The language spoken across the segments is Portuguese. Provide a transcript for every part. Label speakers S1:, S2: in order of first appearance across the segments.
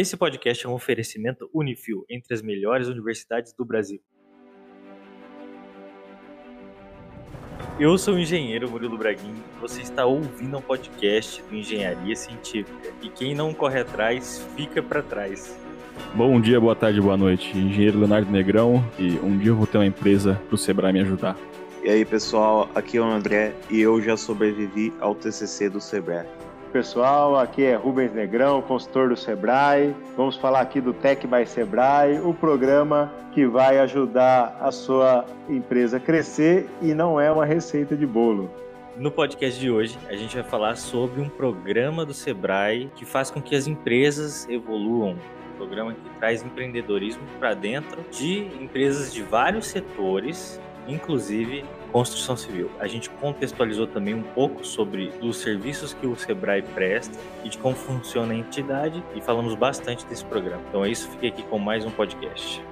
S1: Esse podcast é um oferecimento Unifil entre as melhores universidades do Brasil. Eu sou o engenheiro Murilo Braguin e você está ouvindo um podcast do Engenharia Científica. E quem não corre atrás, fica para trás.
S2: Bom dia, boa tarde, boa noite. Engenheiro Leonardo Negrão e um dia eu vou ter uma empresa para o Sebrae me ajudar.
S3: E aí, pessoal, aqui é o André e eu já sobrevivi ao TCC do Sebrae.
S4: Pessoal, aqui é Rubens Negrão, consultor do Sebrae. Vamos falar aqui do Tech by Sebrae, o programa que vai ajudar a sua empresa a crescer e não é uma receita de bolo.
S1: No podcast de hoje, a gente vai falar sobre um programa do Sebrae que faz com que as empresas evoluam. Um programa que traz empreendedorismo para dentro de empresas de vários setores, inclusive construção civil. A gente contextualizou também um pouco sobre os serviços que o Sebrae presta e de como funciona a entidade e falamos bastante desse programa. Então é isso, fiquei aqui com mais um podcast.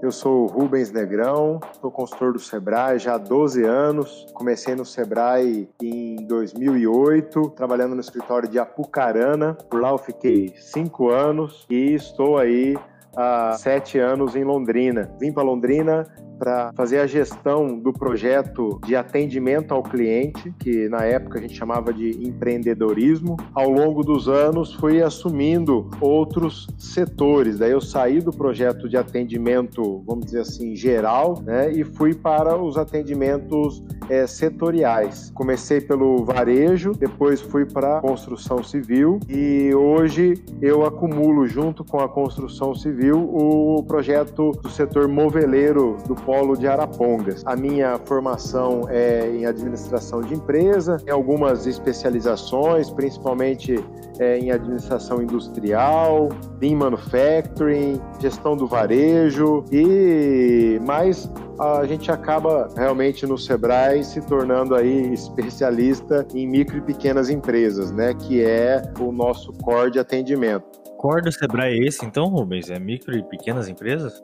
S4: Eu sou Rubens Negrão, sou consultor do Sebrae já há 12 anos. Comecei no Sebrae em 2008, trabalhando no escritório de Apucarana. Por lá eu fiquei cinco anos e estou aí há sete anos em Londrina. Vim para Londrina para fazer a gestão do projeto de atendimento ao cliente, que na época a gente chamava de empreendedorismo. Ao longo dos anos fui assumindo outros setores. Daí eu saí do projeto de atendimento, vamos dizer assim, geral, né, e fui para os atendimentos é, setoriais. Comecei pelo varejo, depois fui para construção civil e hoje eu acumulo junto com a construção civil o projeto do setor moveleiro do Polo de Arapongas. A minha formação é em administração de empresa, em algumas especializações, principalmente é, em administração industrial, em manufacturing, gestão do varejo e mais a gente acaba realmente no Sebrae se tornando aí especialista em micro e pequenas empresas, né, que é o nosso core de atendimento.
S1: Core do Sebrae é esse então, Rubens? É micro e pequenas empresas?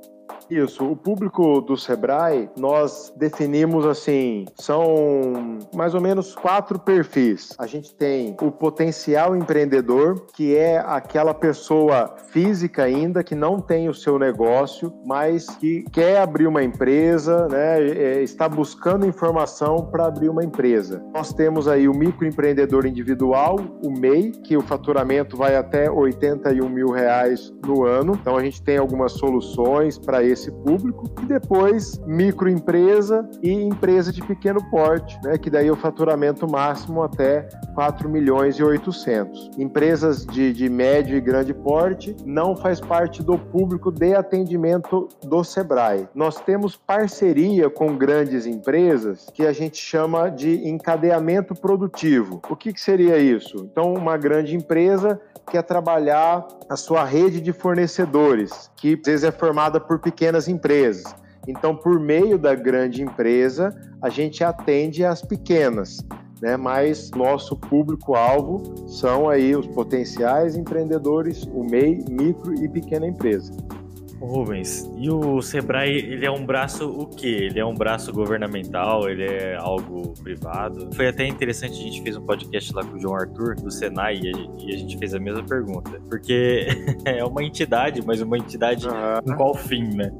S4: Isso, o público do Sebrae, nós definimos assim, são mais ou menos quatro perfis. A gente tem o potencial empreendedor, que é aquela pessoa física ainda que não tem o seu negócio, mas que quer abrir uma empresa, né, é, está buscando informação para abrir uma empresa. Nós temos aí o microempreendedor individual, o MEI, que o faturamento vai até 81 mil reais no ano. Então a gente tem algumas soluções para esse público, e depois microempresa e empresa de pequeno porte, né, que daí é o faturamento máximo até 4 milhões e 800. Empresas de, de médio e grande porte não faz parte do público de atendimento do Sebrae. Nós temos parceria com grandes empresas que a gente chama de encadeamento produtivo. O que, que seria isso? Então, uma grande empresa quer trabalhar a sua rede de fornecedores, que às vezes é formada por pequenas empresas. Então, por meio da grande empresa, a gente atende as pequenas, né? Mas nosso público-alvo são aí os potenciais empreendedores, o MEI, micro e pequena empresa.
S1: Rubens, e o Sebrae, ele é um braço o quê? Ele é um braço governamental, ele é algo privado? Foi até interessante, a gente fez um podcast lá com o João Arthur, do Senai, e a gente fez a mesma pergunta. Porque é uma entidade, mas uma entidade uhum. com qual fim, né?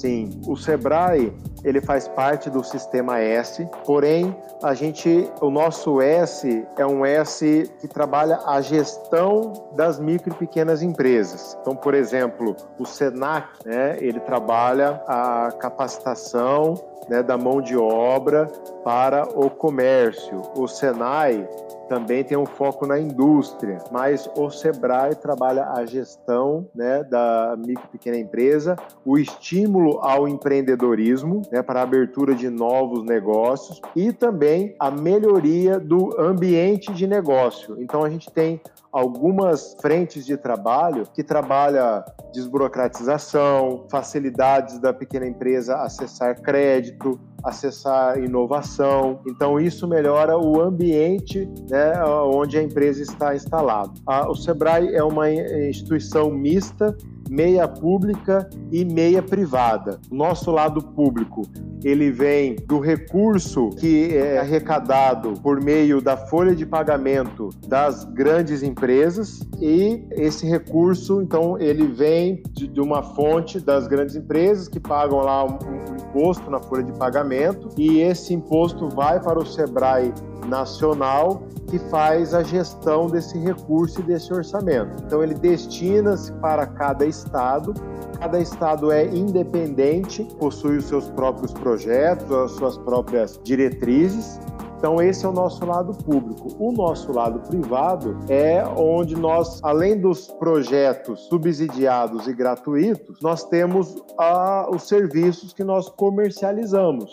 S4: Sim, o Sebrae ele faz parte do sistema S, porém a gente, o nosso S é um S que trabalha a gestão das micro e pequenas empresas. Então, por exemplo, o Senac, né, ele trabalha a capacitação né, da mão de obra para o comércio. O Senai também tem um foco na indústria, mas o Sebrae trabalha a gestão né, da micro e pequena empresa, o estímulo ao empreendedorismo né, para a abertura de novos negócios e também a melhoria do ambiente de negócio. Então a gente tem algumas frentes de trabalho que trabalha desburocratização, facilidades da pequena empresa acessar crédito, acessar inovação. Então, isso melhora o ambiente né, onde a empresa está instalada. o Sebrae é uma instituição mista meia pública e meia privada. Nosso lado público, ele vem do recurso que é arrecadado por meio da folha de pagamento das grandes empresas e esse recurso, então, ele vem de, uma fonte das grandes empresas que pagam lá um, um imposto na folha de pagamento e esse imposto vai para o Sebrae nacional que faz a gestão desse recurso e desse orçamento. Então ele destina-se para cada estado. Cada estado é independente, possui os seus próprios projetos, as suas próprias diretrizes. Então, esse é o nosso lado público. O nosso lado privado é onde nós, além dos projetos subsidiados e gratuitos, nós temos ah, os serviços que nós comercializamos.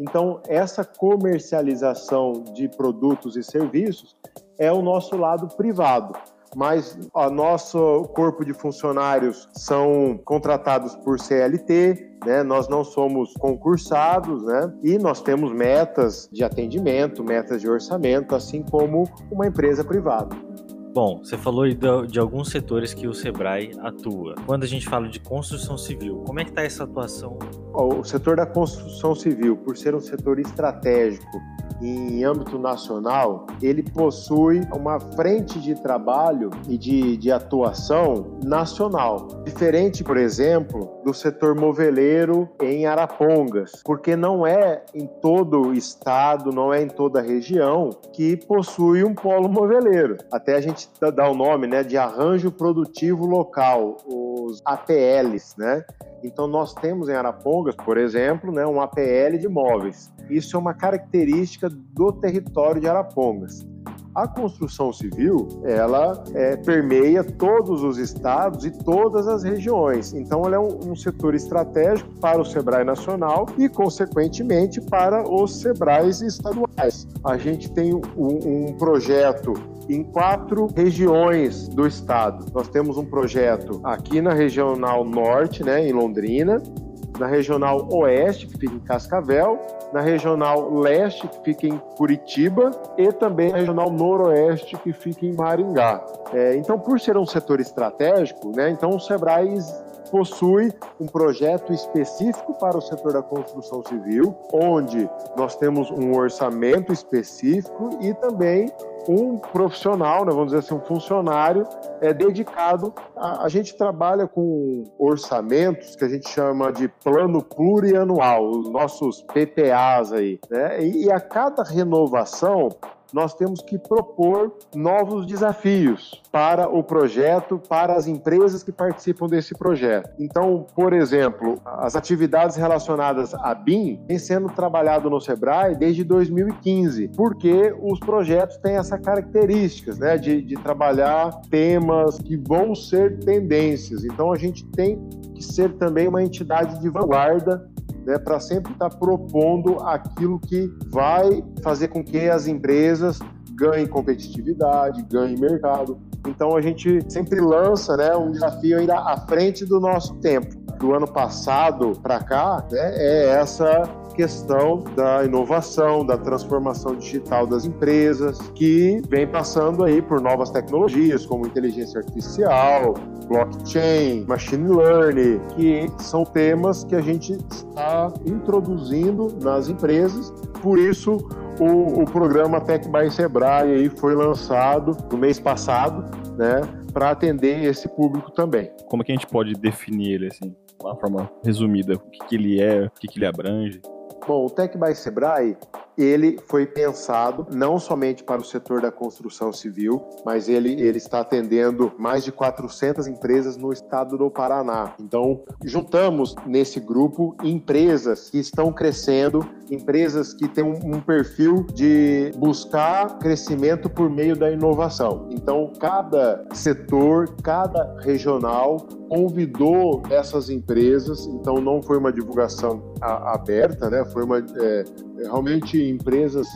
S4: Então, essa comercialização de produtos e serviços é o nosso lado privado. Mas o nosso corpo de funcionários são contratados por CLT, né? Nós não somos concursados, né? E nós temos metas de atendimento, metas de orçamento, assim como uma empresa privada.
S1: Bom, você falou de, alguns setores que o Sebrae atua. Quando a gente fala de construção civil, como é que está essa atuação?
S4: O setor da construção civil, por ser um setor estratégico em âmbito nacional, ele possui uma frente de trabalho e de, de atuação nacional. Diferente, por exemplo, do setor moveleiro em Arapongas, porque não é em todo o estado, não é em toda a região que possui um polo moveleiro. Até a gente dá o nome né, de arranjo produtivo local, os APLs, né? Então, nós temos em Arapongas, por exemplo, né, um APL de móveis. Isso é uma característica do território de Arapongas. A construção civil, ela é, permeia todos os estados e todas as regiões. Então, ela é um, um setor estratégico para o Sebrae Nacional e, consequentemente, para os Sebrais estaduais. A gente tem um, um projeto em quatro regiões do estado. Nós temos um projeto aqui na regional norte, né, em Londrina, na regional oeste, que fica em Cascavel, na regional leste, que fica em Curitiba, e também na regional noroeste, que fica em Maringá. É, então, por ser um setor estratégico, né, então o Sebrae possui um projeto específico para o setor da construção civil, onde nós temos um orçamento específico e também um profissional, né, vamos dizer assim, um funcionário é dedicado. A, a, gente trabalha com orçamentos que a gente chama de plano plurianual, os nossos PPAs aí, né? E, e a cada renovação nós temos que propor novos desafios para o projeto, para as empresas que participam desse projeto. Então, por exemplo, as atividades relacionadas à BIM têm sendo trabalhado no Sebrae desde 2015, porque os projetos têm essa características, né, de, de trabalhar temas que vão ser tendências. Então, a gente tem que ser também uma entidade de vanguarda né, para sempre estar tá propondo aquilo que vai fazer com que as empresas ganhem competitividade, ganhem mercado. Então a gente sempre lança né, um desafio ainda à frente do nosso tempo. Do ano passado para cá, né, é essa questão da inovação, da transformação digital das empresas, que vem passando aí por novas tecnologias como inteligência artificial, blockchain, machine learning, que são temas que a gente está introduzindo nas empresas. Por isso, o, o programa Tech by Sebrae aí foi lançado no mês passado, né, para atender esse público também.
S2: Como é que a gente pode definir ele assim, de uma forma resumida? O que, que ele é, o que, que ele abrange?
S4: Bom, o Tech by Sebrae ele foi pensado não somente para o setor da construção civil, mas ele, ele está atendendo mais de 400 empresas no estado do Paraná. Então, juntamos nesse grupo empresas que estão crescendo, empresas que têm um, um perfil de buscar crescimento por meio da inovação. Então, cada setor, cada regional convidou essas empresas, então não foi uma divulgação aberta, né? Foi uma é, realmente empresas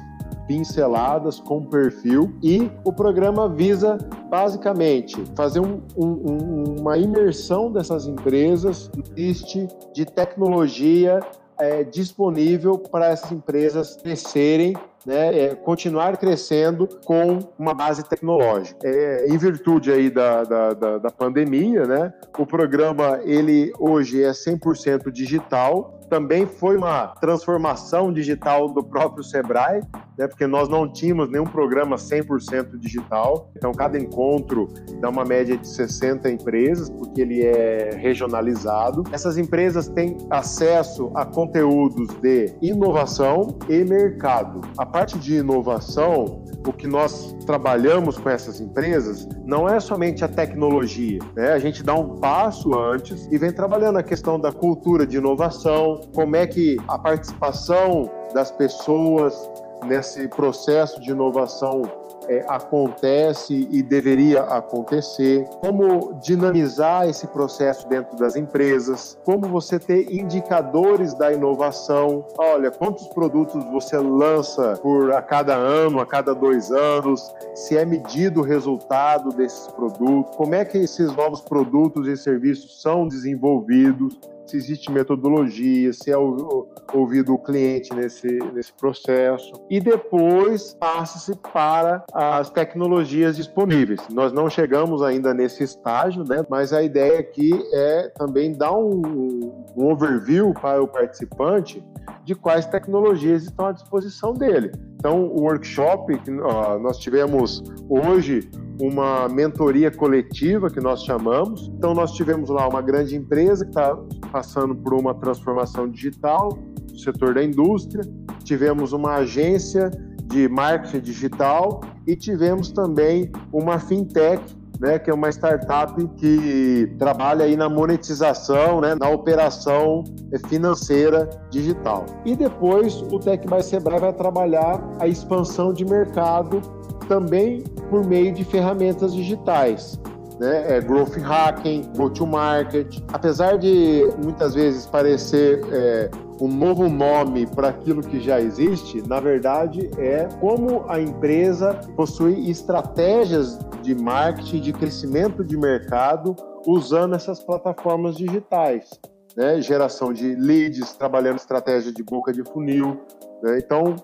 S4: pinceladas com perfil e o programa visa basicamente fazer um, um, uma imersão dessas empresas liste de tecnologia é, disponível para essas empresas crescerem né, é continuar crescendo com uma base tecnológica. É, em virtude aí da, da, da, da pandemia, né, o programa ele hoje é 100% digital, também foi uma transformação digital do próprio Sebrae, né, porque nós não tínhamos nenhum programa 100% digital. Então, cada encontro dá uma média de 60 empresas, porque ele é regionalizado. Essas empresas têm acesso a conteúdos de inovação e mercado. A parte de inovação, o que nós trabalhamos com essas empresas não é somente a tecnologia, né? A gente dá um passo antes e vem trabalhando a questão da cultura de inovação, como é que a participação das pessoas nesse processo de inovação é, acontece e deveria acontecer, como dinamizar esse processo dentro das empresas, como você ter indicadores da inovação. Olha, quantos produtos você lança por a cada ano, a cada dois anos, se é medido o resultado desses produtos, como é que esses novos produtos e serviços são desenvolvidos se existe metodologia, se é ouvido o cliente nesse, nesse processo. E depois passa-se para as tecnologias disponíveis. Nós não chegamos ainda nesse estágio, né? mas a ideia aqui é também dar um, um overview para o participante de quais tecnologias estão à disposição dele. Então, o workshop que nós tivemos hoje uma mentoria coletiva que nós chamamos. Então, nós tivemos lá uma grande empresa que está passando por uma transformação digital no setor da indústria, tivemos uma agência de marketing digital e tivemos também uma fintech né, que é uma startup que trabalha aí na monetização, né, na operação financeira digital. E depois o Tech by Sebrae vai trabalhar a expansão de mercado também por meio de ferramentas digitais. Né? É growth hacking, go-to-market. Apesar de muitas vezes parecer é, um novo nome para aquilo que já existe, na verdade é como a empresa possui estratégias de marketing, de crescimento de mercado usando essas plataformas digitais. Né? Geração de leads, trabalhando estratégia de boca de funil. Né? Então,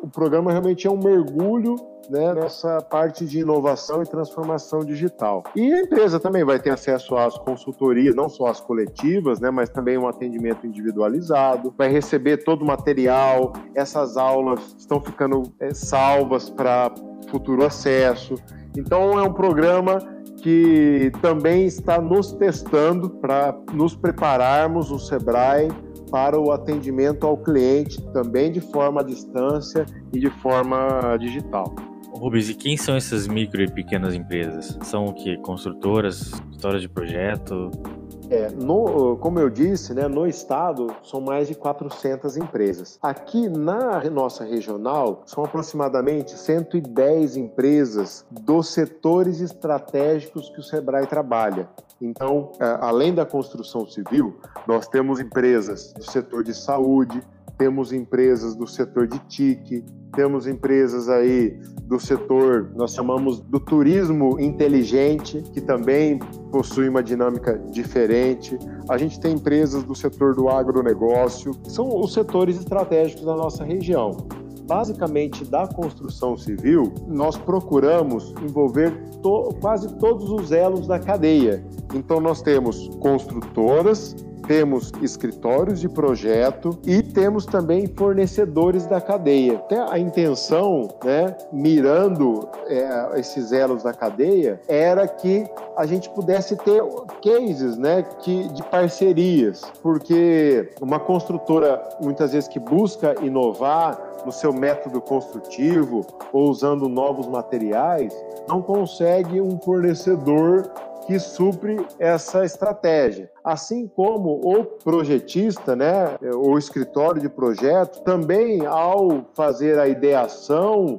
S4: o programa realmente é um mergulho né, nessa parte de inovação e transformação digital. E a empresa também vai ter acesso às consultorias, não só as coletivas, né, mas também um atendimento individualizado, vai receber todo o material, essas aulas estão ficando é, salvas para futuro acesso. Então é um programa que também está nos testando para nos prepararmos o Sebrae para o atendimento ao cliente também de forma à distância e de forma digital.
S1: Rubens, e quem são essas micro e pequenas empresas? São o que? Construtoras, histórias de projeto?
S4: É, no, como eu disse, né, no estado são mais de 400 empresas. Aqui na nossa regional são aproximadamente 110 empresas dos setores estratégicos que o Sebrae trabalha. Então, é, além da construção civil, nós temos empresas do setor de saúde, temos empresas do setor de TIC, temos empresas aí do setor, nós chamamos do turismo inteligente, que também possui uma dinâmica diferente. A gente tem empresas do setor do agronegócio, são os setores estratégicos da nossa região. Basicamente, da construção civil, nós procuramos envolver to quase todos os elos da cadeia. Então, nós temos construtoras, temos escritórios de projeto e temos também fornecedores da cadeia. Até a intenção, né, mirando é, esses elos da cadeia, era que a gente pudesse ter cases né, que, de parcerias, porque uma construtora, muitas vezes, que busca inovar no seu método construtivo ou usando novos materiais, não consegue um fornecedor que supre essa estratégia. Assim como o projetista, né, o escritório de projeto, também ao fazer a ideação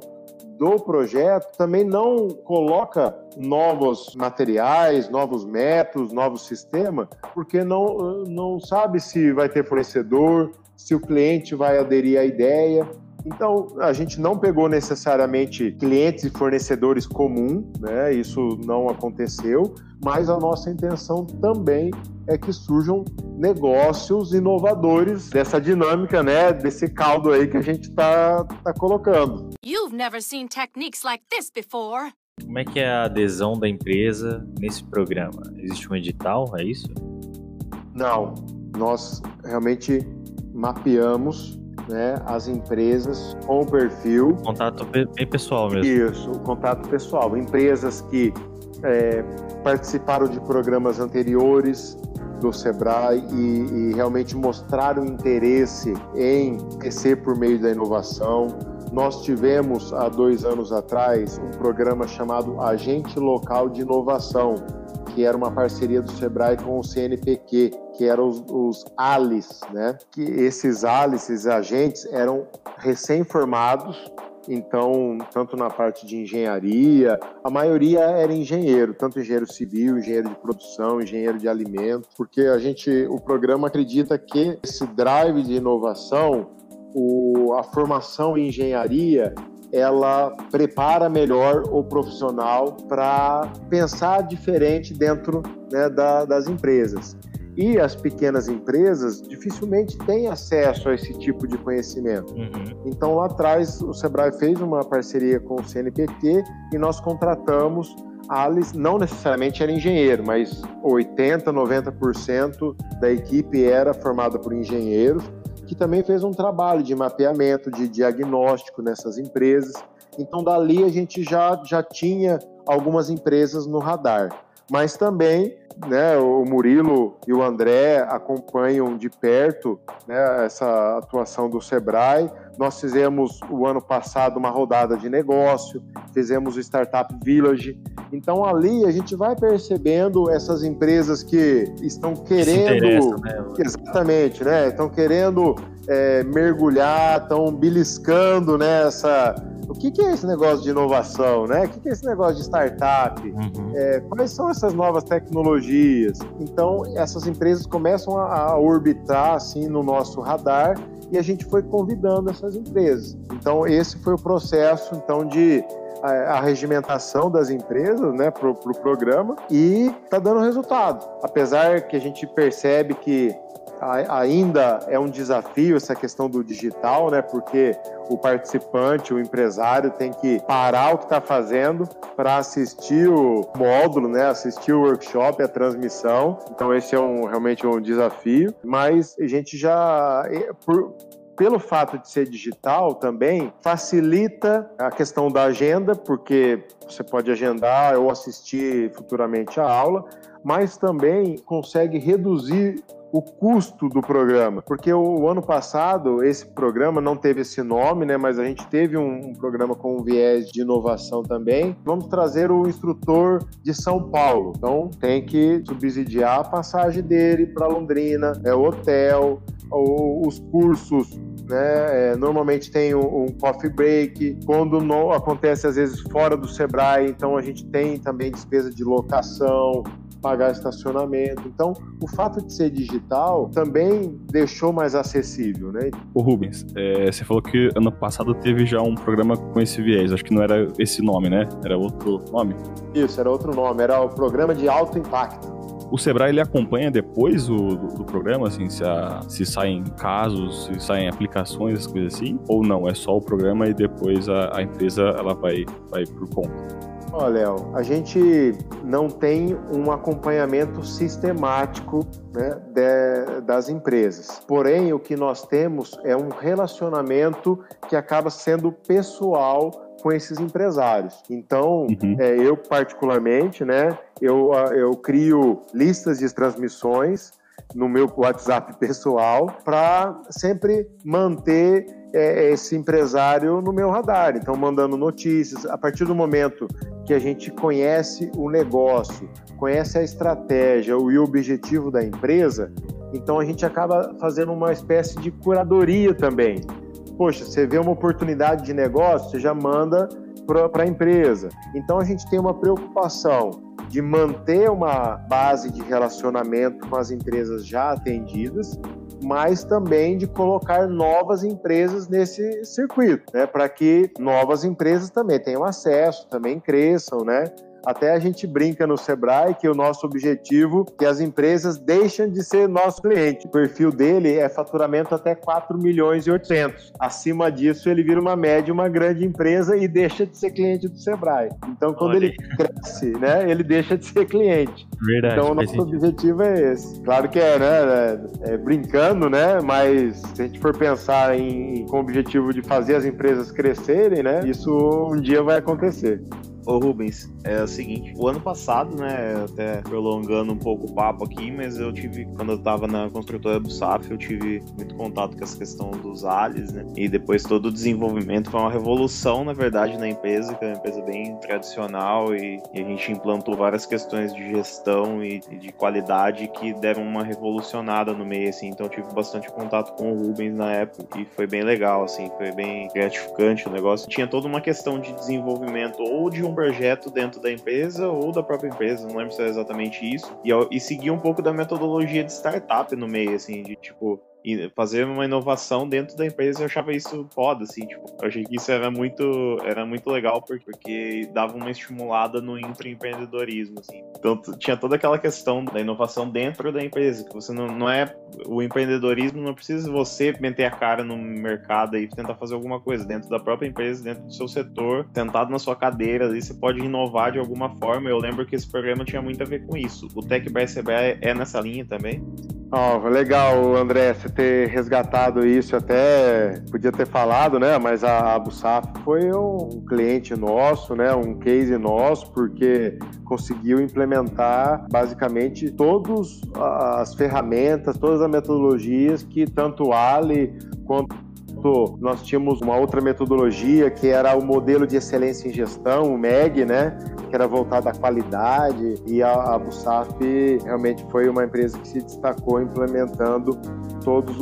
S4: do projeto, também não coloca novos materiais, novos métodos, novos sistemas, porque não, não sabe se vai ter fornecedor, se o cliente vai aderir à ideia. Então, a gente não pegou necessariamente clientes e fornecedores comum, né? Isso não aconteceu, mas a nossa intenção também é que surjam negócios inovadores dessa dinâmica, né? Desse caldo aí que a gente está tá colocando. You've never seen techniques like this
S1: before. Como é que é a adesão da empresa nesse programa? Existe um edital, é isso?
S4: Não, nós realmente mapeamos né, as empresas com o perfil.
S1: Contato bem pessoal mesmo.
S4: Isso, o contato pessoal. Empresas que é, participaram de programas anteriores do Sebrae e, e realmente mostraram interesse em crescer por meio da inovação. Nós tivemos há dois anos atrás um programa chamado Agente Local de Inovação, que era uma parceria do Sebrae com o CNPq, que eram os, os ALIS, né? Que esses ALIS, esses agentes, eram recém-formados, então, tanto na parte de engenharia, a maioria era engenheiro, tanto engenheiro civil, engenheiro de produção, engenheiro de alimentos, porque a gente, o programa acredita que esse drive de inovação, o, a formação em engenharia, ela prepara melhor o profissional para pensar diferente dentro né, da, das empresas. E as pequenas empresas dificilmente têm acesso a esse tipo de conhecimento. Uhum. Então, lá atrás, o Sebrae fez uma parceria com o CNPq e nós contratamos a Alice, não necessariamente era engenheiro, mas 80, 90% da equipe era formada por engenheiros que também fez um trabalho de mapeamento, de diagnóstico nessas empresas. Então, dali a gente já, já tinha algumas empresas no radar. Mas também né, o Murilo e o André acompanham de perto né, essa atuação do Sebrae. Nós fizemos o ano passado uma rodada de negócio, fizemos o Startup Village. Então ali a gente vai percebendo essas empresas que estão querendo. Né? Exatamente, né? Estão querendo é, mergulhar, estão beliscando nessa. Né, o que, que, é esse negócio de inovação, né? O que, que é esse negócio de startup? Uhum. É, quais são essas novas tecnologias? Então, essas empresas começam a, a orbitar assim no nosso radar e a gente foi convidando essas empresas. Então, esse foi o processo então de a, regimentação das empresas né, para o pro programa e está dando resultado. Apesar que a gente percebe que ainda é um desafio essa questão do digital, né? Porque o participante, o empresário tem que parar o que está fazendo para assistir o módulo, né? Assistir o workshop, a transmissão. Então esse é um, realmente um desafio. Mas a gente já por, pelo fato de ser digital também, facilita a questão da agenda, porque você pode agendar ou assistir futuramente a aula, mas também consegue reduzir o custo do programa, porque o, o, ano passado esse programa não teve esse nome, né? Mas a gente teve um, um, programa com um viés de inovação também. Vamos trazer o instrutor de São Paulo, então tem que subsidiar a passagem dele para Londrina, é o hotel, os cursos né? É, normalmente tem um, um, coffee break. Quando acontece às vezes fora do Sebrae, então a gente tem também despesa de locação, pagar estacionamento. Então, o fato de ser digital também deixou mais acessível, né?
S2: O Rubens, é, você falou que ano passado teve já um programa com esse viés. Acho que não era esse nome, né? Era outro nome?
S4: Isso, era outro nome. Era o programa de alto impacto.
S2: O Sebrae ele acompanha depois o, do, do programa, assim, se, a, se saem casos, se saem aplicações, coisas assim? Ou não? É só o programa e depois a, a empresa ela vai, vai por conta?
S4: Olha, Léo, a gente não tem um acompanhamento sistemático né, de, das empresas. Porém, o que nós temos é um relacionamento que acaba sendo pessoal com esses empresários. Então, uhum. é, eu particularmente, né, eu, eu crio listas de transmissões no meu WhatsApp pessoal para sempre manter é, esse empresário no meu radar. Então, mandando notícias. A partir do momento que a gente conhece o negócio, conhece a estratégia e o objetivo da empresa, então a gente acaba fazendo uma espécie de curadoria também. Poxa, você vê uma oportunidade de negócio, você já manda para a empresa. Então a gente tem uma preocupação de manter uma base de relacionamento com as empresas já atendidas mas também de colocar novas empresas nesse circuito, né, para que novas empresas também tenham acesso, também cresçam, né? Até a gente brinca no Sebrae que o nosso objetivo é que as empresas deixem de ser nosso cliente. O perfil dele é faturamento até 4 milhões e 800. Acima disso, ele vira uma média, uma grande empresa e deixa de ser cliente do Sebrae. Então, quando Olha. ele cresce, né, ele deixa de ser cliente. Verdade. Então, o nosso objetivo é esse. Claro que é, né, é, é, brincando, né, mas se a gente for pensar em, com o objetivo de fazer as empresas crescerem, né, isso um dia vai acontecer.
S3: Ô Rubens, é o seguinte, o ano passado, né, até prolongando um pouco o papo aqui, mas eu tive, quando eu tava na construtora do SAF, eu tive muito contato com essa questão dos ALIs, né, e depois todo o desenvolvimento foi uma revolução, na verdade, na empresa, que é uma empresa bem tradicional e, e a gente implantou várias questões de gestão e, e, de qualidade que deram uma revolucionada no meio, assim, então eu tive bastante contato com o Rubens na época e foi bem legal, assim, foi bem gratificante o negócio. Tinha toda uma questão de desenvolvimento ou de um projeto dentro da empresa ou da própria empresa, não lembro se é exatamente isso, e, e seguir um pouco da metodologia de startup no meio, assim, de tipo, fazer uma inovação dentro da empresa, eu achava isso foda, assim, tipo, eu achei que isso era muito, era muito legal porque, dava uma estimulada no empreendedorismo, assim. Então tinha toda aquela questão da inovação dentro da empresa, que você não, não é, o empreendedorismo não precisa você meter a cara no mercado e tentar fazer alguma coisa dentro da própria empresa, dentro do seu setor, sentado na sua cadeira, ali você pode inovar de alguma forma. Eu lembro que esse programa tinha muito a ver com isso. O Tech CBA é nessa linha também?
S4: Oh, legal, André, você ter resgatado isso, até podia ter falado, né? Mas a, a Busaf foi um cliente nosso, né? Um case nosso, porque conseguiu implementar basicamente todas as ferramentas, todas as metodologias que tanto Ali quanto nós tínhamos uma outra metodologia que era o modelo de excelência em gestão, o MEG, né? Que era voltado à qualidade e a, a Busaf realmente foi uma empresa que se destacou implementando todas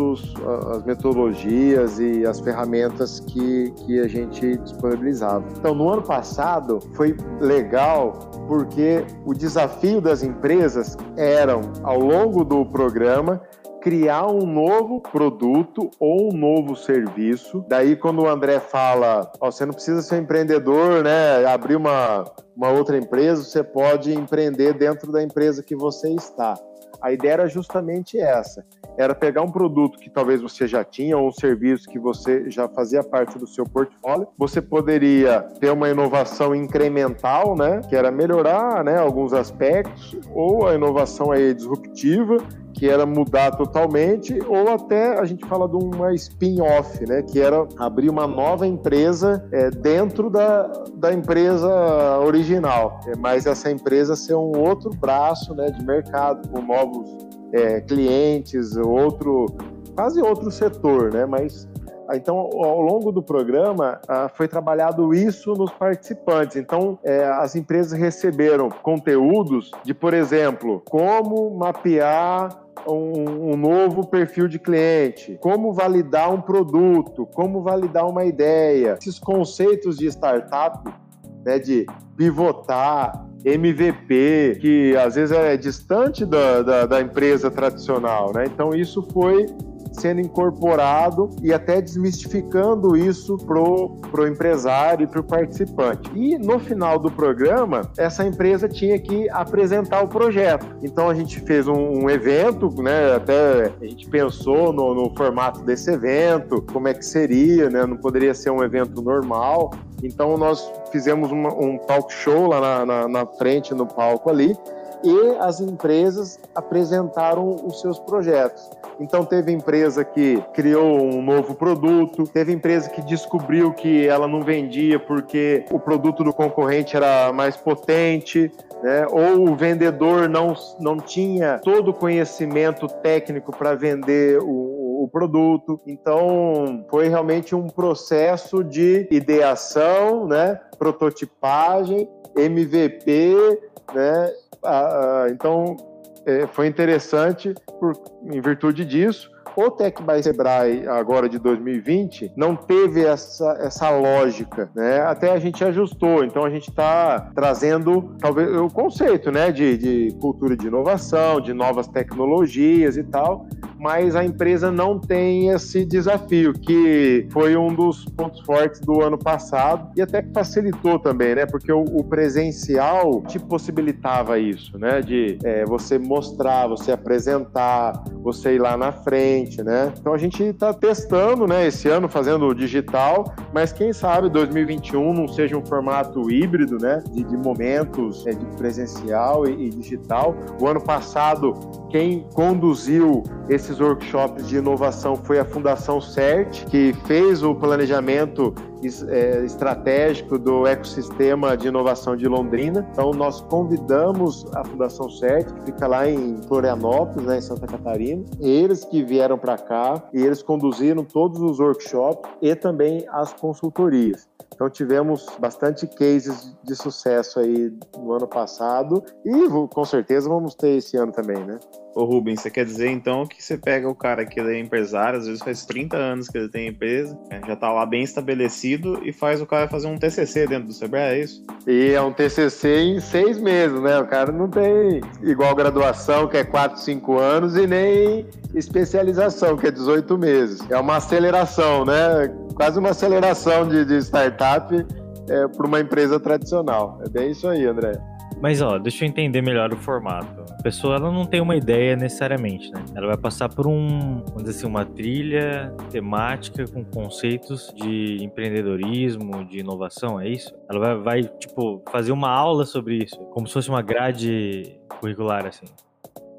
S4: as metodologias e as ferramentas que, que a gente disponibilizava. Então, no ano passado foi legal porque o desafio das empresas eram, ao longo do programa, criar um novo produto ou um novo serviço. Daí, quando o André fala, ó, você não precisa ser empreendedor, né? Abrir uma, uma outra empresa, você pode empreender dentro da empresa que você está. A ideia era justamente essa: era pegar um produto que talvez você já tinha ou um serviço que você já fazia parte do seu portfólio. Você poderia ter uma inovação incremental, né, que era melhorar, né, alguns aspectos, ou a inovação aí disruptiva, que era mudar totalmente, ou até a gente fala de uma spin-off, né, que era abrir uma nova empresa é, dentro da, da empresa original, é, mas essa empresa ser um outro braço né, de mercado, com novos é, clientes, outro, quase outro setor, né, mas então, ao longo do programa, ah, foi trabalhado isso nos participantes. Então, é, as empresas receberam conteúdos de, por exemplo, como mapear um, um, novo perfil de cliente, como validar um produto, como validar uma ideia. Esses conceitos de startup, né, de pivotar, MVP, que às vezes é distante da, da, da empresa tradicional, né? Então isso foi sendo incorporado e até desmistificando isso pro, pro empresário e pro participante. E no final do programa, essa empresa tinha que apresentar o projeto. Então a gente fez um, um evento, né? Até a gente pensou no, no, formato desse evento, como é que seria, né? Não poderia ser um evento normal. Então nós fizemos uma, um talk show lá na, na, na frente, no palco ali, e as empresas apresentaram os seus projetos. Então teve empresa que criou um novo produto, teve empresa que descobriu que ela não vendia porque o produto do concorrente era mais potente, né? ou o vendedor não, não tinha todo o conhecimento técnico para vender o, o, produto. Então, foi realmente um processo de ideação, né? prototipagem, MVP, né? Ah, ah, então, é, foi interessante por, em virtude disso. O Tech by Sebrae, agora de 2020, não teve essa, essa lógica, né? Até a gente ajustou, então a gente está trazendo, talvez, o conceito, né, de, de cultura de inovação, de novas tecnologias e tal, mas a empresa não tem esse desafio, que foi um dos pontos fortes do ano passado e até que facilitou também, né? Porque o, o presencial te possibilitava isso, né? De é, você mostrar, você apresentar, você ir lá na frente, né? Então a gente está testando, né? Esse ano fazendo digital, mas quem sabe 2021 não seja um formato híbrido, né? De, de momentos é, de presencial e, e digital. O ano passado quem conduziu esses workshops de inovação foi a Fundação CERT, que fez o planejamento estratégico do ecossistema de inovação de Londrina. Então, nós convidamos a Fundação CERT, que fica lá em Florianópolis, né, em Santa Catarina. Eles que vieram para cá e eles conduziram todos os workshops e também as consultorias. Então tivemos bastante cases de sucesso aí no ano passado e com certeza vamos ter esse ano também, né?
S3: Ô Rubens, você quer dizer então que você pega o cara que ele é empresário, às vezes faz 30 anos que ele tem empresa, né, já tá lá bem estabelecido e faz o cara fazer um TCC dentro do Sebrae, é isso?
S4: E é um TCC em seis meses, né? O cara não tem igual graduação, que é 4, 5 anos, e nem especialização, que é 18 meses. É uma aceleração, né? Quase uma aceleração de, de startup é, para uma empresa tradicional. É bem isso aí, André.
S1: Mas ó, deixa eu entender melhor o formato. Pessoa ela não tem uma ideia necessariamente, né? Ela vai passar por um, vamos dizer assim, uma trilha temática com conceitos de empreendedorismo, de inovação, é isso? Ela vai, vai tipo, fazer uma aula sobre isso, como se fosse uma grade curricular, assim.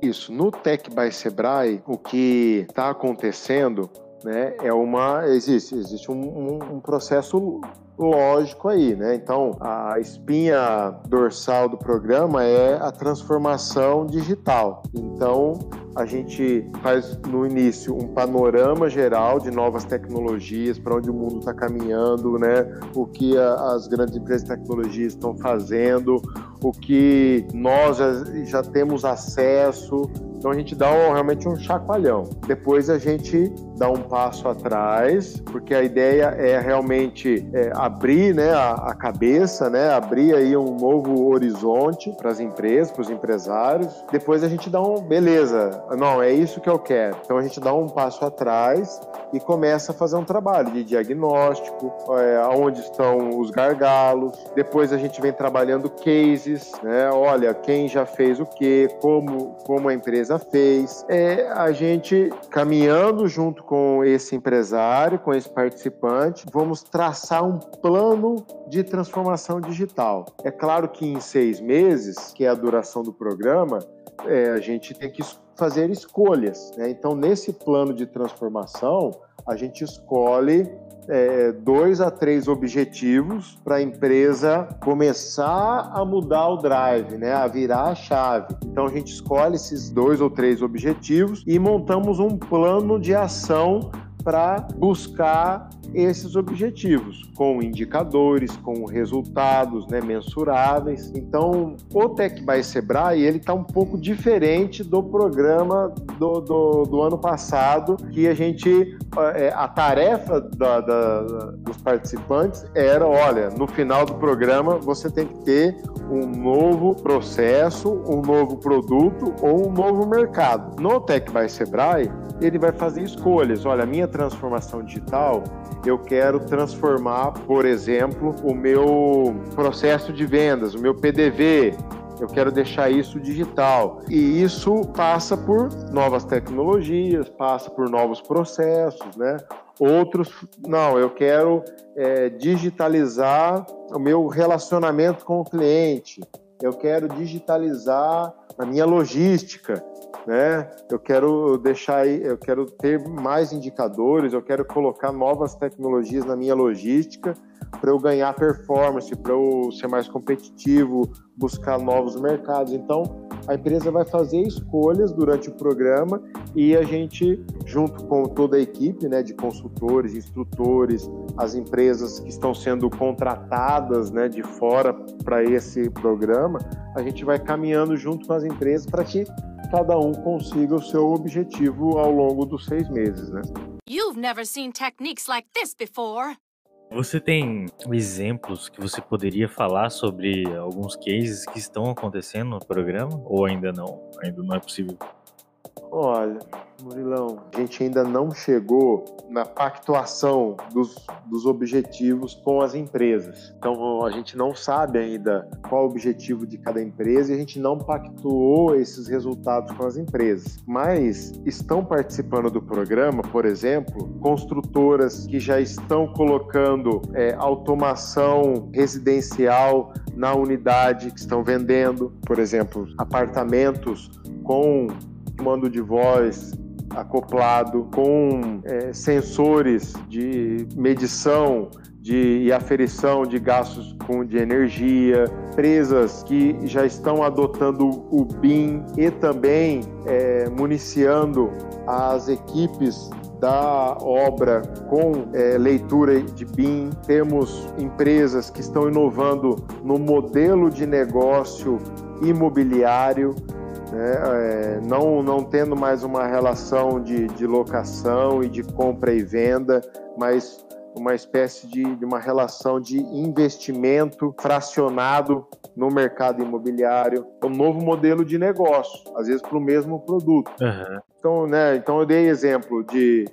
S4: Isso. No Tech by Sebrae, o que está acontecendo né, é uma existe existe um, um, um, processo lógico aí, né? Então a espinha dorsal do programa é a transformação digital. Então a gente faz no início um panorama geral de novas tecnologias, para onde o mundo está caminhando, né? O que a, as grandes empresas de tecnologia estão fazendo, o que nós já, já temos acesso, então a gente dá um, realmente um chacoalhão. Depois a gente dá um passo atrás, porque a ideia é realmente é, abrir né, a, a, cabeça, né, abrir aí um novo horizonte para as empresas, para os empresários. Depois a gente dá um, beleza, não, é isso que eu quero. Então a gente dá um passo atrás e começa a fazer um trabalho de diagnóstico, é, aonde estão os gargalos. Depois a gente vem trabalhando cases, né? Olha, quem já fez o quê, como, como a empresa fez. É a gente caminhando junto com esse empresário, com esse participante, vamos traçar um plano de transformação digital. É claro que em seis meses, que é a duração do programa, é, a gente tem que fazer escolhas. Né? Então, nesse plano de transformação, a gente escolhe é, dois a três objetivos para a empresa começar a mudar o drive, né, a virar a chave. Então a gente escolhe esses dois ou três objetivos e montamos um plano de ação para buscar esses objetivos, com indicadores, com resultados né, mensuráveis. Então, o Tech by Sebrae ele está um pouco diferente do programa do, do, do, ano passado, que a gente é, a tarefa da, da, dos participantes era, olha, no final do programa você tem que ter um novo processo, um novo produto ou um novo mercado. No Tech by Sebrae, ele vai fazer escolhas. Olha, a minha transformação digital, eu quero transformar, por exemplo, o meu processo de vendas, o meu PDV, eu quero deixar isso digital. E isso passa por novas tecnologias, passa por novos processos, né? Outros, não, eu quero é, digitalizar o meu relacionamento com o cliente, eu quero digitalizar a minha logística, né? Eu quero deixar, eu quero ter mais indicadores, eu quero colocar novas tecnologias na minha logística para eu ganhar performance, para eu ser mais competitivo, buscar novos mercados. Então, a empresa vai fazer escolhas durante o programa e a gente, junto com toda a equipe né, de consultores, instrutores, as empresas que estão sendo contratadas né, de fora para esse programa, a gente vai caminhando junto com as empresas para que cada um consiga o seu objetivo ao longo dos seis meses, né? You've never seen techniques like this before.
S1: Você tem exemplos que você poderia falar sobre alguns cases que estão acontecendo no programa ou ainda não? Ainda não é possível?
S4: Olha, Murilão, a gente ainda não chegou na pactuação dos, dos objetivos com as empresas. Então a gente não sabe ainda qual o objetivo de cada empresa e a gente não pactuou esses resultados com as empresas. Mas estão participando do programa, por exemplo, construtoras que já estão colocando é, automação residencial na unidade que estão vendendo, por exemplo, apartamentos com comando de voz acoplado com é, sensores de medição de, e aferição de gastos com, de energia, empresas que já estão adotando o BIM e também é, municiando as equipes da obra com é, leitura de BIM. Temos empresas que estão inovando no modelo de negócio imobiliário né? É, não, não tendo mais uma relação de, de locação e de compra e venda, mas uma espécie de, de, uma relação de investimento fracionado no mercado imobiliário, um novo modelo de negócio, às vezes para o mesmo produto. Uhum. Então, né, então eu dei exemplo de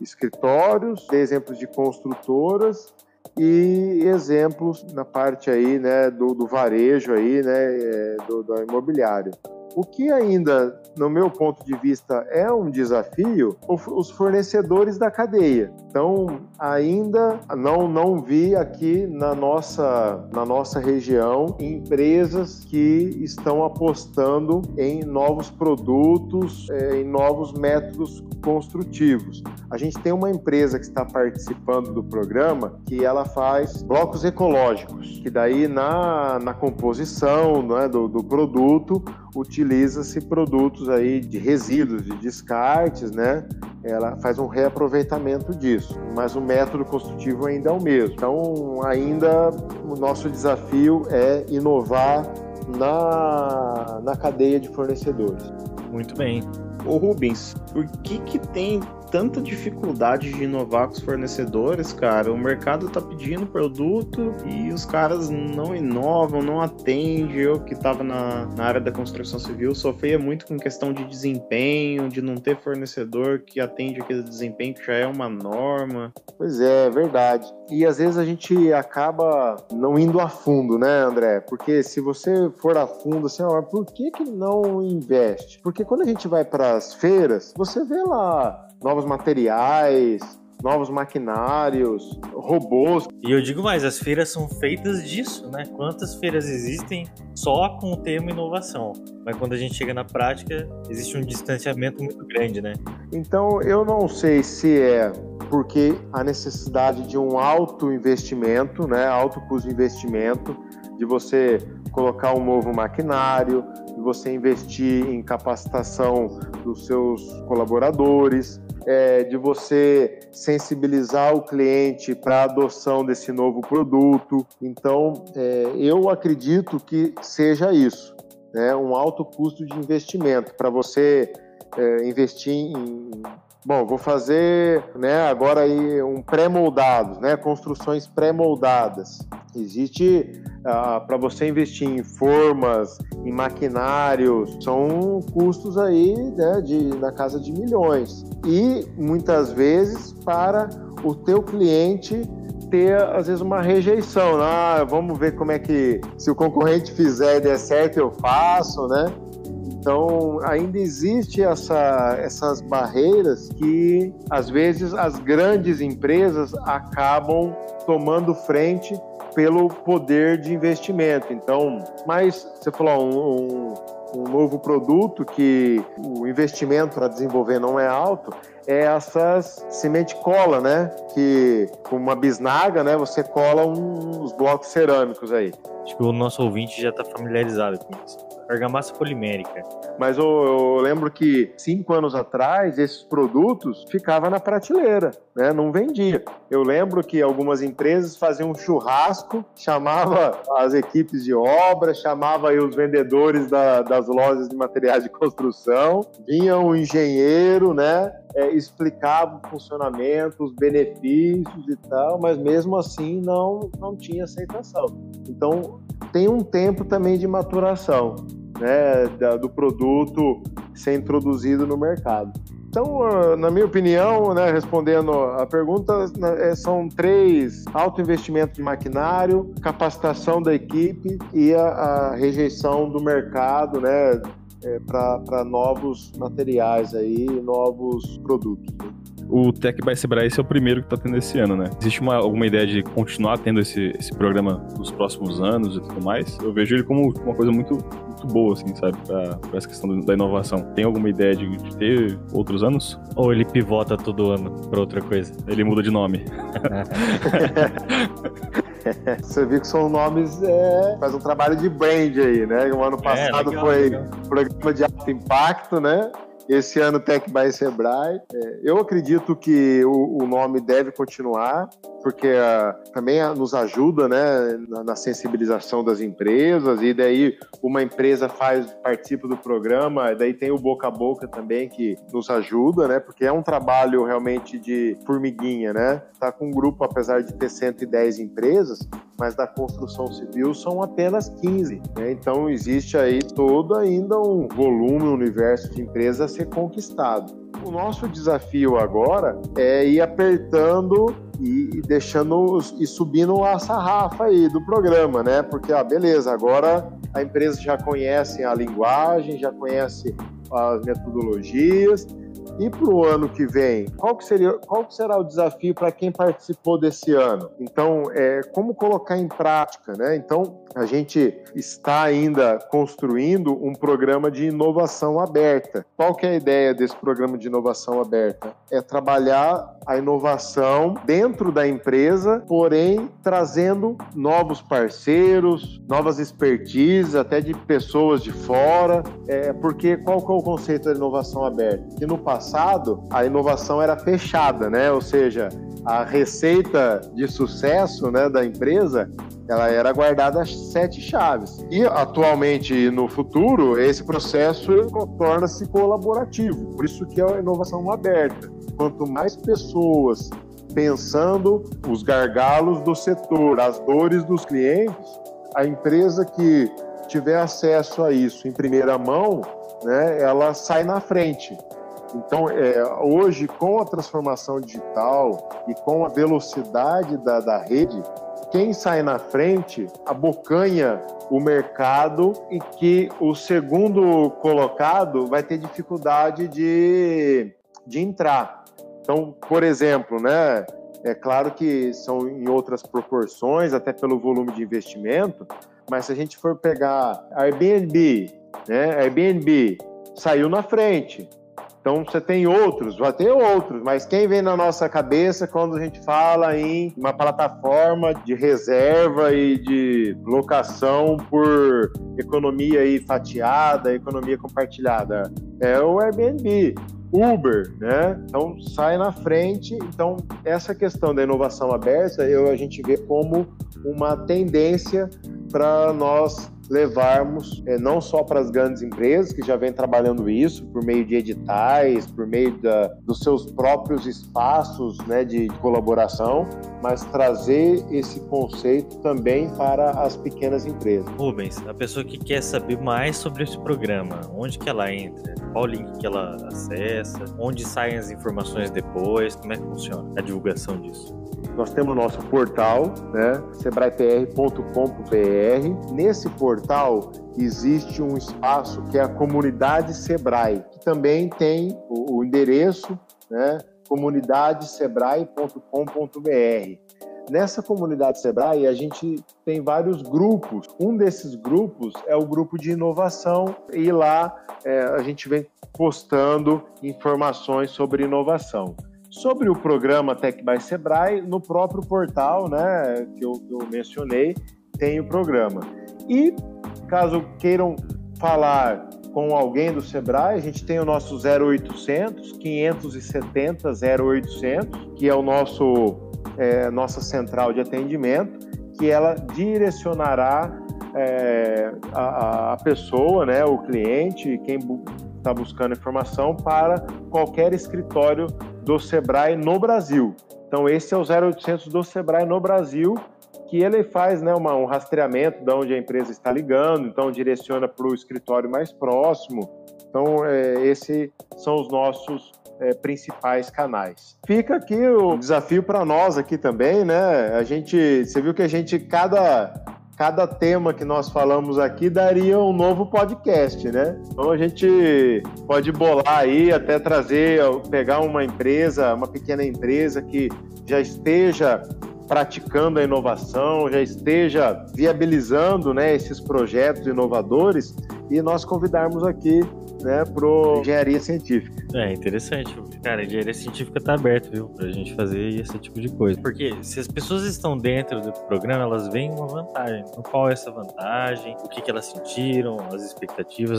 S4: escritórios, dei exemplos de construtoras e exemplos na parte aí, né, do, do varejo aí, né, é, do, do imobiliário. O que ainda, no meu ponto de vista, é um desafio, os fornecedores da cadeia. Então, ainda não, não vi aqui na nossa, na nossa região empresas que estão apostando em novos produtos, é, em novos métodos construtivos. A gente tem uma empresa que está participando do programa que ela faz blocos ecológicos, que daí na, na composição né, do, do produto utiliza-se produtos aí de resíduos, de descartes, né? Ela faz um reaproveitamento disso, mas o método construtivo ainda é o mesmo. Então, ainda o nosso desafio é inovar na, na cadeia de fornecedores.
S1: Muito bem.
S3: Ô Rubens, por que que tem tanta dificuldade de inovar com os fornecedores, cara? O mercado tá pedindo produto e os caras não inovam, não atendem. Eu que tava na, na área da construção civil sofria muito com questão de desempenho, de não ter fornecedor que atende aquele desempenho que já é uma norma.
S4: Pois é, é verdade. E às vezes a gente acaba não indo a fundo, né, André? Porque se você for a fundo, assim, por que que não investe? Porque quando a gente vai para as feiras, você vê lá novos materiais, novos maquinários, robôs.
S1: E eu digo mais, as feiras são feitas disso, né? Quantas feiras existem só com o tema inovação? Mas quando a gente chega na prática, existe um distanciamento muito grande, né?
S4: Então, eu não sei se é porque a necessidade de um alto investimento, né, alto custo de investimento, de você colocar um novo maquinário, de você investir em capacitação dos seus colaboradores, é, de você sensibilizar o cliente para a adoção desse novo produto. Então, é, eu acredito que seja isso, né? um alto custo de investimento para você é, investir em Bom, vou fazer, né, agora aí um pré-moldado, né, construções pré-moldadas. Existe ah, para você investir em formas, em maquinários, são custos aí, né, de na casa de milhões. E muitas vezes para o teu cliente ter às vezes uma rejeição, ah, vamos ver como é que se o concorrente fizer e der certo eu faço, né? Então, ainda existe essa, essas barreiras que, às vezes, as grandes empresas acabam tomando frente pelo poder de investimento. Então, mas você falou um, um, um novo produto que o investimento para desenvolver não é alto, é essas semente cola, né? Que com uma bisnaga, né? Você cola uns blocos cerâmicos aí.
S1: Acho que o nosso ouvinte já está familiarizado com isso argamassa polimérica.
S4: Mas eu, eu, lembro que cinco anos atrás esses produtos ficavam na prateleira, né? Não vendia. Eu lembro que algumas empresas faziam um churrasco, chamava as equipes de obra, chamava os vendedores da, das lojas de materiais de construção, vinha um engenheiro, né? É, explicava o funcionamento, os benefícios e tal, mas mesmo assim não, não tinha aceitação. Então tem um tempo também de maturação né, do produto ser introduzido no mercado. Então, ah, na minha opinião, né, respondendo a pergunta, né, é, são três: alto investimento de maquinário, capacitação da equipe e a, a rejeição do mercado, né, é, para novos materiais aí, novos produtos.
S2: O Tech by Sebrae esse é o primeiro que está tendo esse ano, né? Existe uma, alguma ideia de continuar tendo esse, esse programa nos próximos anos e tudo mais? Eu vejo ele como uma coisa muito, muito boa, assim, sabe? Pra, pra essa questão da inovação. Tem alguma ideia de, de ter outros anos?
S1: Ou ele pivota todo ano para outra coisa?
S2: Ele muda de nome.
S4: Você viu que são nomes, é, faz um trabalho de brand aí, né? O ano é, passado é, legal, foi legal. programa de alto impacto, né? Esse ano Tech by Sebrae. É, eu acredito que o, o, nome deve continuar, porque uh, também nos ajuda né, na, na, sensibilização das empresas, e daí uma empresa faz, participa do programa, daí tem o boca a boca também que nos ajuda, né? Porque é um trabalho realmente de formiguinha, né? Tá com um grupo, apesar de ter 110 empresas, mas da construção civil são apenas 15. Né? Então existe aí todo ainda um volume, um universo de empresas ser conquistado. O nosso desafio agora é ir apertando e deixando e subindo a sarrafa aí do programa, né? Porque, ah, beleza, agora a empresa já conhece a linguagem, já conhece as metodologias, e para o ano que vem, qual que, seria, qual que será o desafio para quem participou desse ano? Então, é, como colocar em prática, né? Então, a gente está ainda construindo um programa de inovação aberta. Qual que é a ideia desse programa de inovação aberta? É trabalhar a inovação dentro da empresa, porém trazendo novos parceiros, novas expertises, até de pessoas de fora. É, porque qual que é o conceito da inovação aberta? Que no passado a inovação era fechada, né? Ou seja, a receita de sucesso né, da empresa ela era guardada sete chaves. E atualmente, no futuro, esse processo torna-se colaborativo. Por isso que é a inovação aberta. Quanto mais pessoas pensando os gargalos do setor, as dores dos clientes, a empresa que tiver acesso a isso em primeira mão, né, ela sai na frente. Então, é, hoje, com a transformação digital e com a velocidade da, da rede, quem sai na frente abocanha o mercado e que o segundo colocado vai ter dificuldade de, de entrar. Então, por exemplo, né, é claro que são em outras proporções, até pelo volume de investimento, mas se a gente for pegar Airbnb, né, Airbnb saiu na frente, então você tem outros, vai ter outros, mas quem vem na nossa cabeça quando a gente fala em uma plataforma de reserva e de locação por economia aí fatiada, economia compartilhada? É o Airbnb. Uber, né? Então sai na frente. Então essa questão da inovação aberta, eu a gente vê como uma tendência para nós levarmos é, não só para as grandes empresas que já vêm trabalhando isso por meio de editais, por meio da, dos seus próprios espaços né, de, de colaboração, mas trazer esse conceito também para as pequenas empresas.
S1: Rubens, a pessoa que quer saber mais sobre esse programa, onde que ela entra? Qual link que ela acessa? Onde saem as informações depois? Como é que funciona a divulgação disso?
S4: Nós temos o nosso portal, né, sebraepr.com.br. Nesse portal existe um espaço que é a comunidade Sebrae, que também tem o, o endereço, né, comunidadesebrae.com.br. Nessa comunidade Sebrae, a gente tem vários grupos. Um desses grupos é o grupo de inovação, e lá é, a gente vem postando informações sobre inovação. Sobre o programa Tech by Sebrae, no próprio portal, né, que eu, que eu mencionei, tem o programa. E caso queiram falar com alguém do Sebrae, a gente tem o nosso 0800 570 0800, que é o nosso é, nossa central de atendimento, que ela direcionará é, a, a, pessoa, né, o cliente, quem está bu buscando informação para qualquer escritório do Sebrae no Brasil. Então, esse é o 0800 do Sebrae no Brasil, que ele faz né, uma, um rastreamento de onde a empresa está ligando, então direciona para o escritório mais próximo. Então, é, esses são os nossos é, principais canais. Fica aqui o desafio para nós aqui também, né? A gente, você viu que a gente cada cada tema que nós falamos aqui daria um novo podcast, né? Então a gente pode bolar aí, até trazer, pegar uma empresa, uma pequena empresa que já esteja praticando a inovação, já esteja viabilizando né, esses projetos inovadores e nós convidarmos aqui né, para engenharia científica.
S1: É interessante, cara. A engenharia científica está aberta, viu, para a gente fazer esse tipo de coisa. Porque se as pessoas estão dentro do programa, elas veem uma vantagem. Então, qual é essa vantagem? O que, que elas sentiram? As expectativas?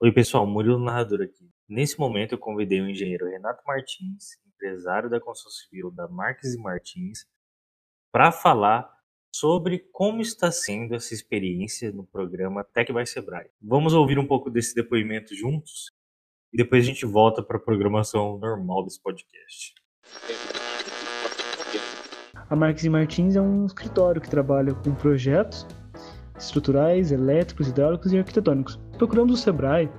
S1: Oi, pessoal, Murilo Narrador aqui. Nesse momento, eu convidei o engenheiro Renato Martins, empresário da construção civil da Marques e Martins, para falar sobre como está sendo essa experiência no programa Tech by Sebrae. Vamos ouvir um pouco desse depoimento juntos e depois a gente volta para a programação normal desse podcast.
S5: A Marques e Martins é um escritório que trabalha com projetos estruturais, elétricos, hidráulicos e arquitetônicos. Procuramos o Sebrae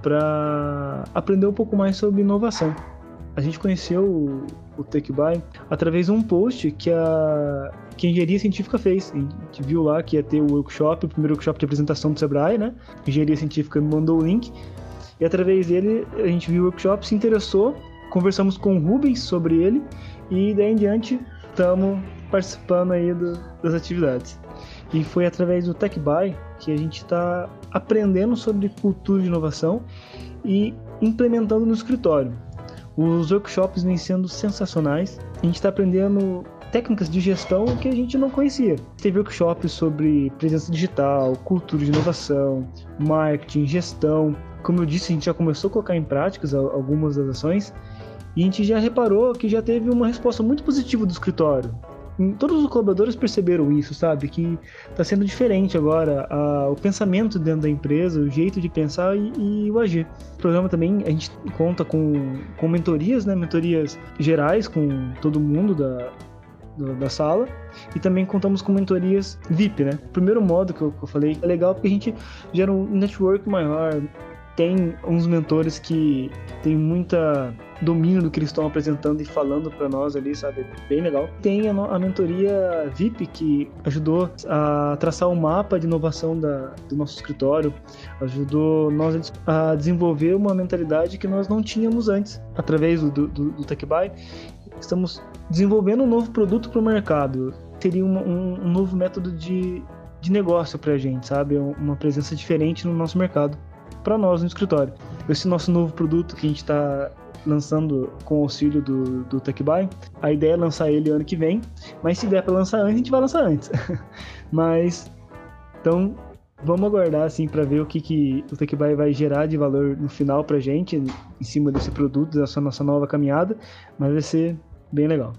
S5: para aprender um pouco mais sobre inovação. A gente conheceu o, o TechBuy através de um post que a, que a Engenharia Científica fez. A gente viu lá que ia ter o workshop, o primeiro workshop de apresentação do Sebrae, né? A Engenharia Científica me mandou o link. E através dele a gente viu o workshop, se interessou, conversamos com o Rubens sobre ele e daí em diante estamos participando aí do, das atividades. E foi através do TechBuy que a gente está aprendendo sobre cultura de inovação e implementando no escritório. Os workshops vêm sendo sensacionais. A gente está aprendendo técnicas de gestão que a gente não conhecia. Teve workshops sobre presença digital, cultura de inovação, marketing, gestão. Como eu disse, a gente já começou a colocar em práticas algumas das ações e a gente já reparou que já teve uma resposta muito positiva do escritório todos os colaboradores perceberam isso, sabe? Que está sendo diferente agora a, o pensamento dentro da empresa, o jeito de pensar e, e, o agir. O programa também a gente conta com, com mentorias, né? Mentorias gerais com todo mundo da, da sala e também contamos com mentorias VIP, né? O primeiro modo que eu, que eu falei é legal porque a gente gera um network maior, tem uns mentores que tem muita domínio do que eles estão apresentando e falando para nós ali, sabe? Bem legal. Tem a, a, mentoria VIP que ajudou a traçar o um mapa de inovação da, do nosso escritório, ajudou nós a desenvolver uma mentalidade que nós não tínhamos antes, através do, do, do TechBuy. Estamos desenvolvendo um novo produto para o mercado. Seria um, um, um novo método de, de negócio para a gente, sabe? Uma presença diferente no nosso mercado para nós no escritório. Esse nosso novo produto que a gente está lançando com o auxílio do, do TechBuy, a ideia é lançar ele ano que vem, mas se der para lançar antes, a gente vai lançar antes. mas, então, vamos aguardar assim para ver o que, que o TechBuy vai gerar de valor no final para gente, em cima desse produto, dessa nossa nova caminhada, mas vai ser bem legal.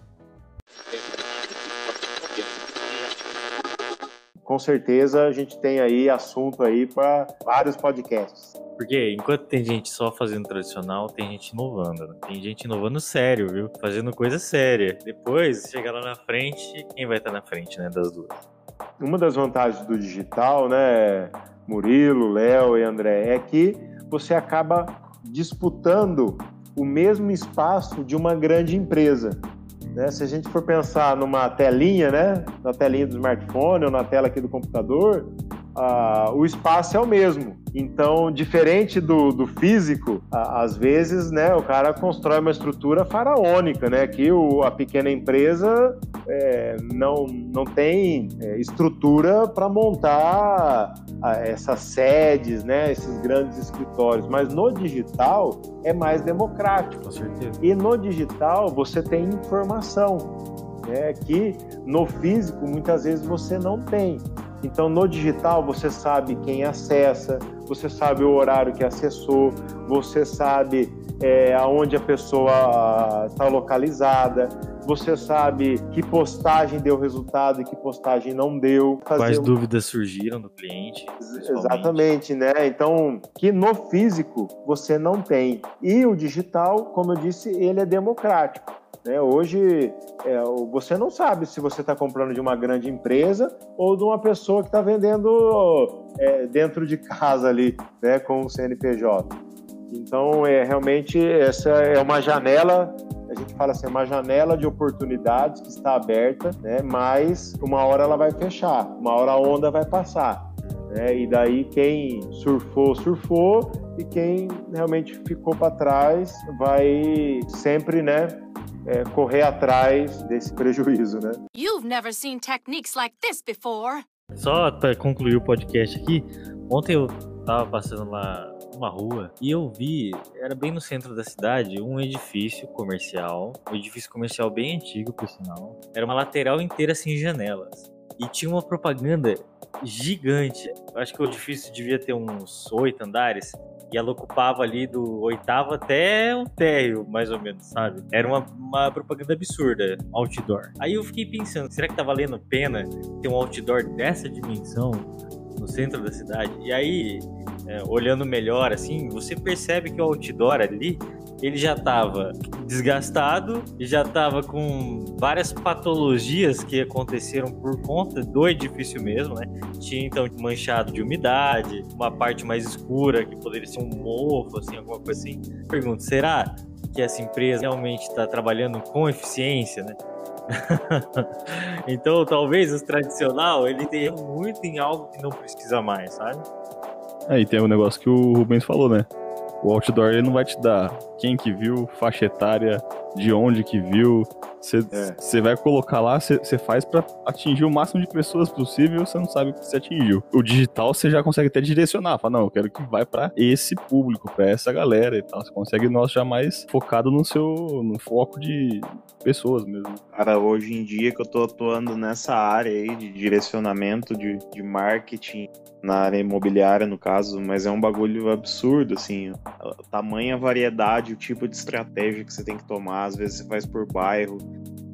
S4: Com certeza a gente tem aí assunto aí para vários podcasts.
S1: Porque enquanto tem gente só fazendo tradicional, tem gente inovando. Né? Tem gente inovando sério, viu? Fazendo coisa séria. Depois, chegar lá na frente, quem vai estar na frente, né, das duas?
S4: Uma das vantagens do digital, né, Murilo, Léo e André, é que você acaba disputando o mesmo espaço de uma grande empresa. Né? Se a gente for pensar numa telinha, né? na telinha do smartphone ou na tela aqui do computador, o espaço é o mesmo. Então, diferente do, do físico, a, às vezes, né, o cara constrói uma estrutura faraônica, né, que o, a pequena empresa é, não, não tem é, estrutura para montar a, essas sedes, né, esses grandes escritórios. Mas no digital é mais democrático.
S1: Com certeza.
S4: E no digital você tem informação, né, que no físico muitas vezes você não tem. Então, no digital, você sabe quem acessa, você sabe o horário que acessou, você sabe é, aonde a pessoa está localizada, você sabe que postagem deu resultado e que postagem não deu.
S1: Quais um... dúvidas surgiram do cliente?
S4: Exatamente, né? Então, que no físico você não tem. E o digital, como eu disse, ele é democrático. Né? Hoje, é, você não sabe se você está comprando de uma grande empresa ou de uma pessoa que está vendendo é, dentro de casa ali, né, com o CNPJ. Então, é realmente essa é uma janela a gente fala assim, é uma janela de oportunidades que está aberta, né? Mas uma hora ela vai fechar, uma hora a onda vai passar. Né? E daí quem surfou, surfou, e quem realmente ficou para trás vai sempre, né, é, correr atrás desse prejuízo, né? You've never seen techniques like this before.
S1: Só para concluir o podcast aqui, ontem eu tava passando lá uma rua e eu vi, era bem no centro da cidade, um edifício comercial, um edifício comercial bem antigo, por sinal. Era uma lateral inteira sem janelas. E tinha uma propaganda gigante. Acho que o edifício devia ter uns oito andares. E ela ocupava ali do oitavo até o térreo, mais ou menos, sabe? Era uma, uma propaganda absurda, outdoor. Aí eu fiquei pensando, será que tá valendo pena ter um outdoor dessa dimensão no centro da cidade? E aí, é, olhando melhor, assim, você percebe que o outdoor ali ele já estava desgastado e já estava com várias patologias que aconteceram por conta do edifício mesmo, né? Tinha então manchado de umidade, uma parte mais escura que poderia ser um mofo, assim, alguma coisa assim. Pergunto, será que essa empresa realmente está trabalhando com eficiência, né? então, talvez o tradicional ele tenha muito em algo que não precisa mais, sabe?
S2: Aí tem um negócio que o Rubens falou, né? O outdoor ele não vai te dar quem que viu, faixa etária, de onde que viu. Você é. vai colocar lá, você faz para atingir o máximo de pessoas possível, você não sabe o que você atingiu. O digital você já consegue até direcionar, fala, não, eu quero que vai para esse público, para essa galera e tal. Você consegue nós já mais focado no seu no foco de pessoas mesmo.
S3: Cara, hoje em dia que eu tô atuando nessa área aí de direcionamento de, de marketing na área imobiliária, no caso, mas é um bagulho absurdo, assim, a tamanha variedade, o tipo de estratégia que você tem que tomar, às vezes você faz por bairro,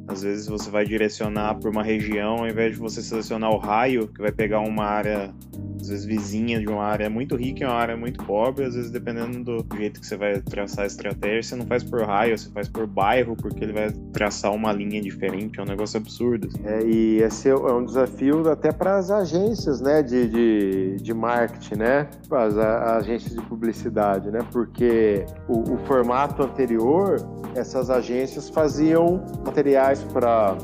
S3: às vezes você vai direcionar por uma região, ao invés de você selecionar o raio, que vai pegar uma área às vezes vizinha de uma área muito rica e uma área muito pobre, às vezes dependendo do jeito que você vai traçar a estratégia, você não faz por raio, você faz por bairro, porque ele vai traçar uma linha diferente, é um negócio absurdo. Assim.
S4: É, e esse é um desafio até para as agências né, de, de, de marketing, né? As agências de publicidade, né? Porque o, o formato anterior, essas agências faziam materiais para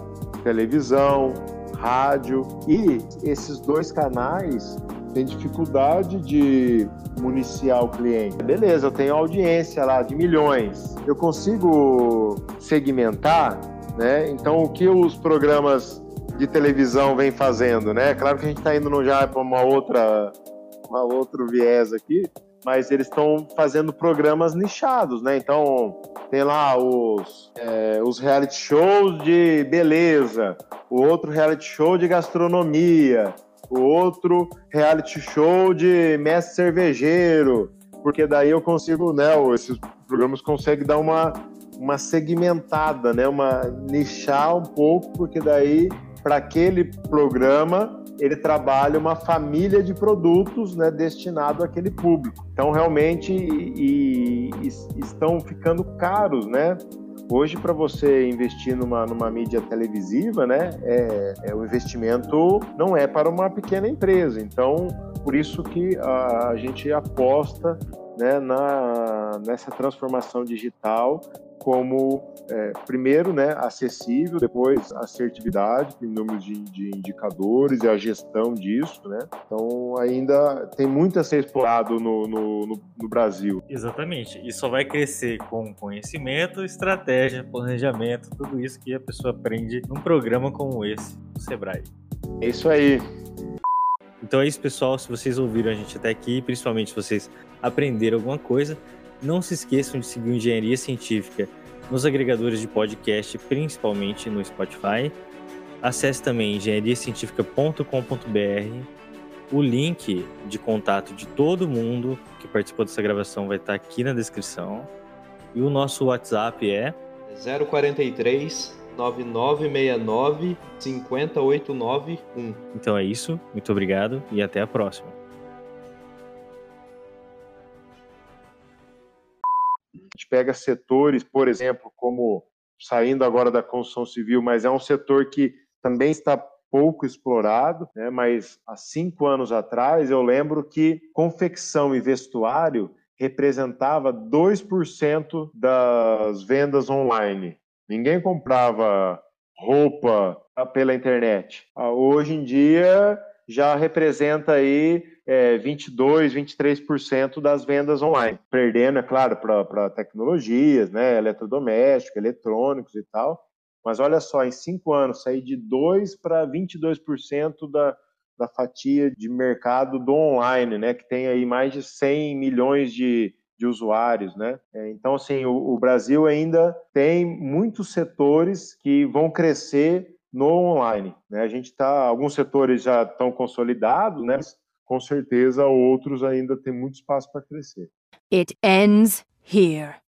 S4: televisão, rádio e esses dois canais tem dificuldade de municiar o cliente. Beleza, eu tenho audiência lá de milhões. Eu consigo segmentar, né? Então, o que os programas de televisão vêm fazendo, né? Claro que a gente está indo já para uma outra, uma outro viés aqui, mas eles estão fazendo programas nichados, né? Então, tem lá os, é, os reality shows de beleza, o outro reality show de gastronomia, o outro reality show de mestre cervejeiro, porque daí eu consigo, né, esses programas conseguem dar uma, uma segmentada, né, uma nichar um pouco, porque daí para aquele programa ele trabalha uma família de produtos né, destinado àquele público. Então realmente e, e, estão ficando caros, né? Hoje, para você investir numa, numa mídia televisiva, né, é, é, o investimento não é para uma pequena empresa. Então, por isso que a, a gente aposta né, na, nessa transformação digital como, é, primeiro, né, acessível, depois assertividade, em números de, de, indicadores e a gestão disso, né? Então, ainda tem muito a ser explorado no, no, no, no Brasil.
S1: Exatamente. E só vai crescer com conhecimento, estratégia, planejamento, tudo isso que a pessoa aprende num programa como esse, do Sebrae.
S4: É isso aí.
S1: Então é isso, pessoal. Se vocês ouviram a gente até aqui, principalmente se vocês aprenderam alguma coisa, não se esqueçam de seguir Engenharia Científica nos agregadores de podcast, principalmente no Spotify. Acesse também engenhariacientifica.com.br. O link de contato de todo mundo que participou dessa gravação vai estar aqui na descrição. E o nosso WhatsApp é
S3: 043 9969 50891.
S1: Então é isso, muito obrigado e até a próxima.
S4: A gente pega setores, por exemplo, como saindo agora da construção civil, mas é um setor que também está pouco explorado, né? mas há cinco anos atrás eu lembro que confecção e vestuário representava 2% das vendas online. Ninguém comprava roupa pela internet. Ah, hoje em dia já representa aí é, 22, 23% das vendas online, perdendo, é claro, para tecnologias, né, eletrodoméstico, eletrônicos e tal. Mas olha só, em cinco anos, sair de 2 para 22% da, da fatia de mercado do online, né, que tem aí mais de 100 milhões de, de usuários, né? É, então, assim, o, o Brasil ainda tem muitos setores que vão crescer no online. Né? A gente está, alguns setores já estão consolidados, né? Mas, com certeza outros ainda têm muito espaço para crescer.
S6: It ends here.